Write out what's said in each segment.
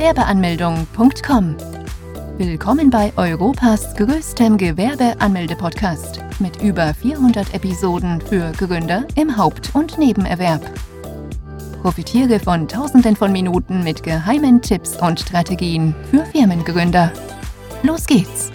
Gewerbeanmeldung.com. Willkommen bei Europas größtem Gewerbeanmelde-Podcast mit über 400 Episoden für Gründer im Haupt- und Nebenerwerb. Profitiere von Tausenden von Minuten mit geheimen Tipps und Strategien für Firmengründer. Los geht's!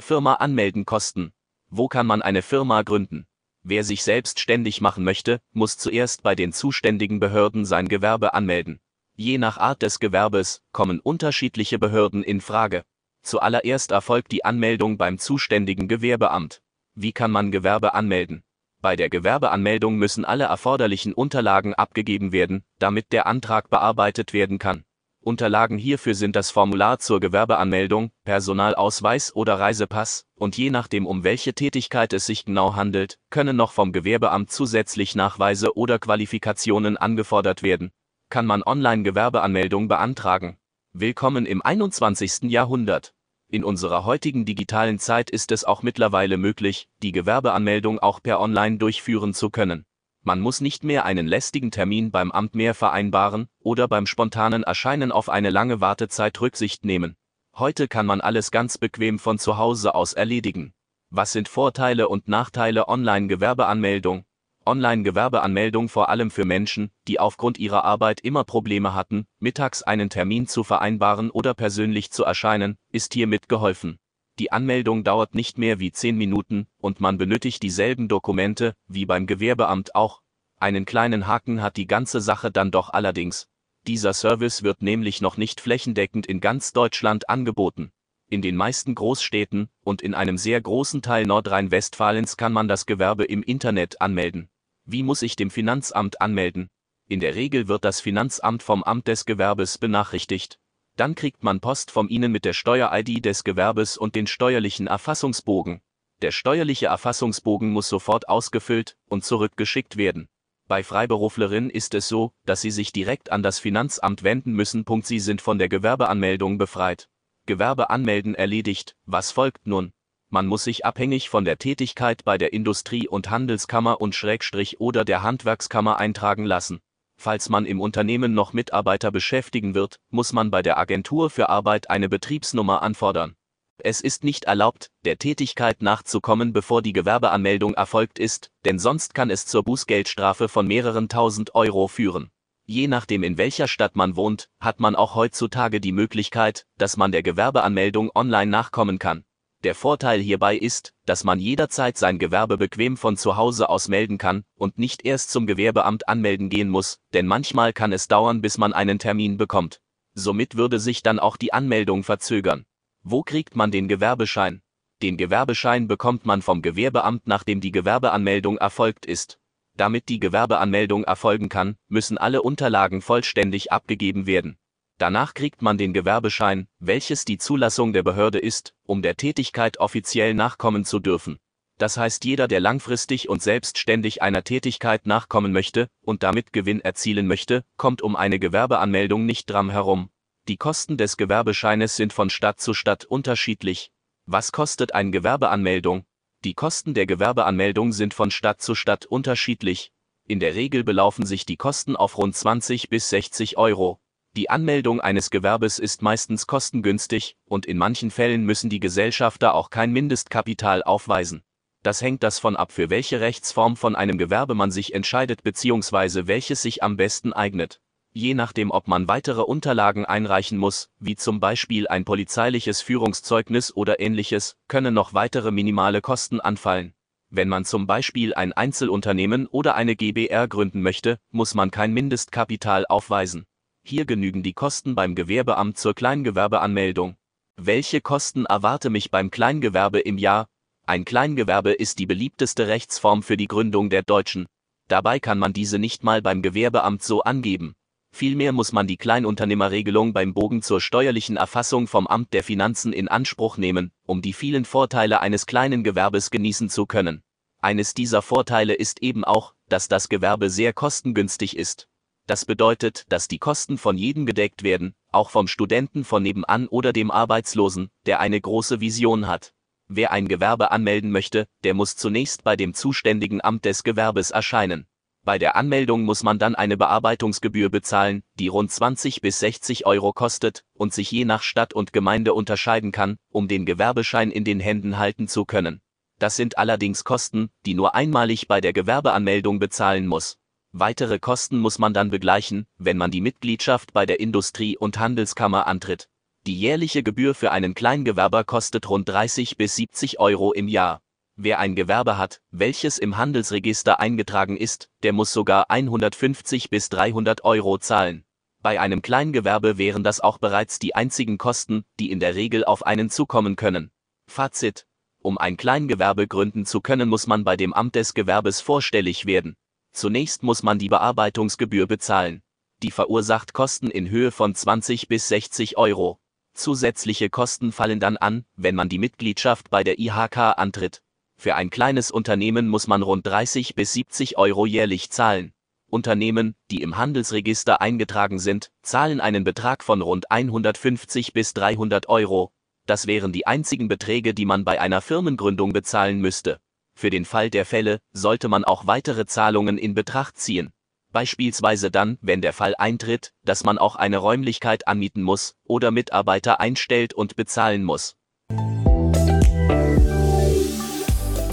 Firma anmelden kosten. Wo kann man eine Firma gründen? Wer sich selbstständig machen möchte, muss zuerst bei den zuständigen Behörden sein Gewerbe anmelden. Je nach Art des Gewerbes kommen unterschiedliche Behörden in Frage. Zuallererst erfolgt die Anmeldung beim zuständigen Gewerbeamt. Wie kann man Gewerbe anmelden? Bei der Gewerbeanmeldung müssen alle erforderlichen Unterlagen abgegeben werden, damit der Antrag bearbeitet werden kann. Unterlagen hierfür sind das Formular zur Gewerbeanmeldung, Personalausweis oder Reisepass, und je nachdem um welche Tätigkeit es sich genau handelt, können noch vom Gewerbeamt zusätzlich Nachweise oder Qualifikationen angefordert werden. Kann man Online-Gewerbeanmeldung beantragen? Willkommen im 21. Jahrhundert. In unserer heutigen digitalen Zeit ist es auch mittlerweile möglich, die Gewerbeanmeldung auch per Online durchführen zu können. Man muss nicht mehr einen lästigen Termin beim Amt mehr vereinbaren oder beim spontanen Erscheinen auf eine lange Wartezeit Rücksicht nehmen. Heute kann man alles ganz bequem von zu Hause aus erledigen. Was sind Vorteile und Nachteile Online-Gewerbeanmeldung? Online-Gewerbeanmeldung vor allem für Menschen, die aufgrund ihrer Arbeit immer Probleme hatten, mittags einen Termin zu vereinbaren oder persönlich zu erscheinen, ist hiermit geholfen. Die Anmeldung dauert nicht mehr wie 10 Minuten und man benötigt dieselben Dokumente wie beim Gewerbeamt auch. Einen kleinen Haken hat die ganze Sache dann doch allerdings. Dieser Service wird nämlich noch nicht flächendeckend in ganz Deutschland angeboten. In den meisten Großstädten und in einem sehr großen Teil Nordrhein-Westfalens kann man das Gewerbe im Internet anmelden. Wie muss ich dem Finanzamt anmelden? In der Regel wird das Finanzamt vom Amt des Gewerbes benachrichtigt. Dann kriegt man Post von Ihnen mit der Steuer-ID des Gewerbes und den steuerlichen Erfassungsbogen. Der steuerliche Erfassungsbogen muss sofort ausgefüllt und zurückgeschickt werden. Bei Freiberuflerinnen ist es so, dass sie sich direkt an das Finanzamt wenden müssen. Sie sind von der Gewerbeanmeldung befreit. Gewerbe anmelden erledigt. Was folgt nun? Man muss sich abhängig von der Tätigkeit bei der Industrie- und Handelskammer und Schrägstrich oder der Handwerkskammer eintragen lassen. Falls man im Unternehmen noch Mitarbeiter beschäftigen wird, muss man bei der Agentur für Arbeit eine Betriebsnummer anfordern. Es ist nicht erlaubt, der Tätigkeit nachzukommen, bevor die Gewerbeanmeldung erfolgt ist, denn sonst kann es zur Bußgeldstrafe von mehreren tausend Euro führen. Je nachdem in welcher Stadt man wohnt, hat man auch heutzutage die Möglichkeit, dass man der Gewerbeanmeldung online nachkommen kann. Der Vorteil hierbei ist, dass man jederzeit sein Gewerbe bequem von zu Hause aus melden kann und nicht erst zum Gewerbeamt anmelden gehen muss, denn manchmal kann es dauern, bis man einen Termin bekommt. Somit würde sich dann auch die Anmeldung verzögern. Wo kriegt man den Gewerbeschein? Den Gewerbeschein bekommt man vom Gewerbeamt, nachdem die Gewerbeanmeldung erfolgt ist. Damit die Gewerbeanmeldung erfolgen kann, müssen alle Unterlagen vollständig abgegeben werden. Danach kriegt man den Gewerbeschein, welches die Zulassung der Behörde ist, um der Tätigkeit offiziell nachkommen zu dürfen. Das heißt jeder, der langfristig und selbstständig einer Tätigkeit nachkommen möchte und damit Gewinn erzielen möchte, kommt um eine Gewerbeanmeldung nicht dran herum. Die Kosten des Gewerbescheines sind von Stadt zu Stadt unterschiedlich. Was kostet eine Gewerbeanmeldung? Die Kosten der Gewerbeanmeldung sind von Stadt zu Stadt unterschiedlich. In der Regel belaufen sich die Kosten auf rund 20 bis 60 Euro. Die Anmeldung eines Gewerbes ist meistens kostengünstig, und in manchen Fällen müssen die Gesellschafter auch kein Mindestkapital aufweisen. Das hängt davon ab, für welche Rechtsform von einem Gewerbe man sich entscheidet bzw. welches sich am besten eignet. Je nachdem, ob man weitere Unterlagen einreichen muss, wie zum Beispiel ein polizeiliches Führungszeugnis oder ähnliches, können noch weitere minimale Kosten anfallen. Wenn man zum Beispiel ein Einzelunternehmen oder eine GbR gründen möchte, muss man kein Mindestkapital aufweisen. Hier genügen die Kosten beim Gewerbeamt zur Kleingewerbeanmeldung. Welche Kosten erwarte mich beim Kleingewerbe im Jahr? Ein Kleingewerbe ist die beliebteste Rechtsform für die Gründung der Deutschen. Dabei kann man diese nicht mal beim Gewerbeamt so angeben. Vielmehr muss man die Kleinunternehmerregelung beim Bogen zur steuerlichen Erfassung vom Amt der Finanzen in Anspruch nehmen, um die vielen Vorteile eines kleinen Gewerbes genießen zu können. Eines dieser Vorteile ist eben auch, dass das Gewerbe sehr kostengünstig ist. Das bedeutet, dass die Kosten von jedem gedeckt werden, auch vom Studenten von nebenan oder dem Arbeitslosen, der eine große Vision hat. Wer ein Gewerbe anmelden möchte, der muss zunächst bei dem zuständigen Amt des Gewerbes erscheinen. Bei der Anmeldung muss man dann eine Bearbeitungsgebühr bezahlen, die rund 20 bis 60 Euro kostet und sich je nach Stadt und Gemeinde unterscheiden kann, um den Gewerbeschein in den Händen halten zu können. Das sind allerdings Kosten, die nur einmalig bei der Gewerbeanmeldung bezahlen muss. Weitere Kosten muss man dann begleichen, wenn man die Mitgliedschaft bei der Industrie- und Handelskammer antritt. Die jährliche Gebühr für einen Kleingewerber kostet rund 30 bis 70 Euro im Jahr. Wer ein Gewerbe hat, welches im Handelsregister eingetragen ist, der muss sogar 150 bis 300 Euro zahlen. Bei einem Kleingewerbe wären das auch bereits die einzigen Kosten, die in der Regel auf einen zukommen können. Fazit. Um ein Kleingewerbe gründen zu können, muss man bei dem Amt des Gewerbes vorstellig werden. Zunächst muss man die Bearbeitungsgebühr bezahlen. Die verursacht Kosten in Höhe von 20 bis 60 Euro. Zusätzliche Kosten fallen dann an, wenn man die Mitgliedschaft bei der IHK antritt. Für ein kleines Unternehmen muss man rund 30 bis 70 Euro jährlich zahlen. Unternehmen, die im Handelsregister eingetragen sind, zahlen einen Betrag von rund 150 bis 300 Euro. Das wären die einzigen Beträge, die man bei einer Firmengründung bezahlen müsste. Für den Fall der Fälle sollte man auch weitere Zahlungen in Betracht ziehen. Beispielsweise dann, wenn der Fall eintritt, dass man auch eine Räumlichkeit anmieten muss oder Mitarbeiter einstellt und bezahlen muss.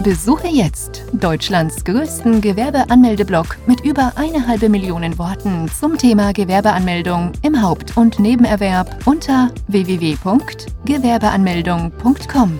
Besuche jetzt Deutschlands größten Gewerbeanmeldeblock mit über eine halbe Million Worten zum Thema Gewerbeanmeldung im Haupt- und Nebenerwerb unter www.gewerbeanmeldung.com.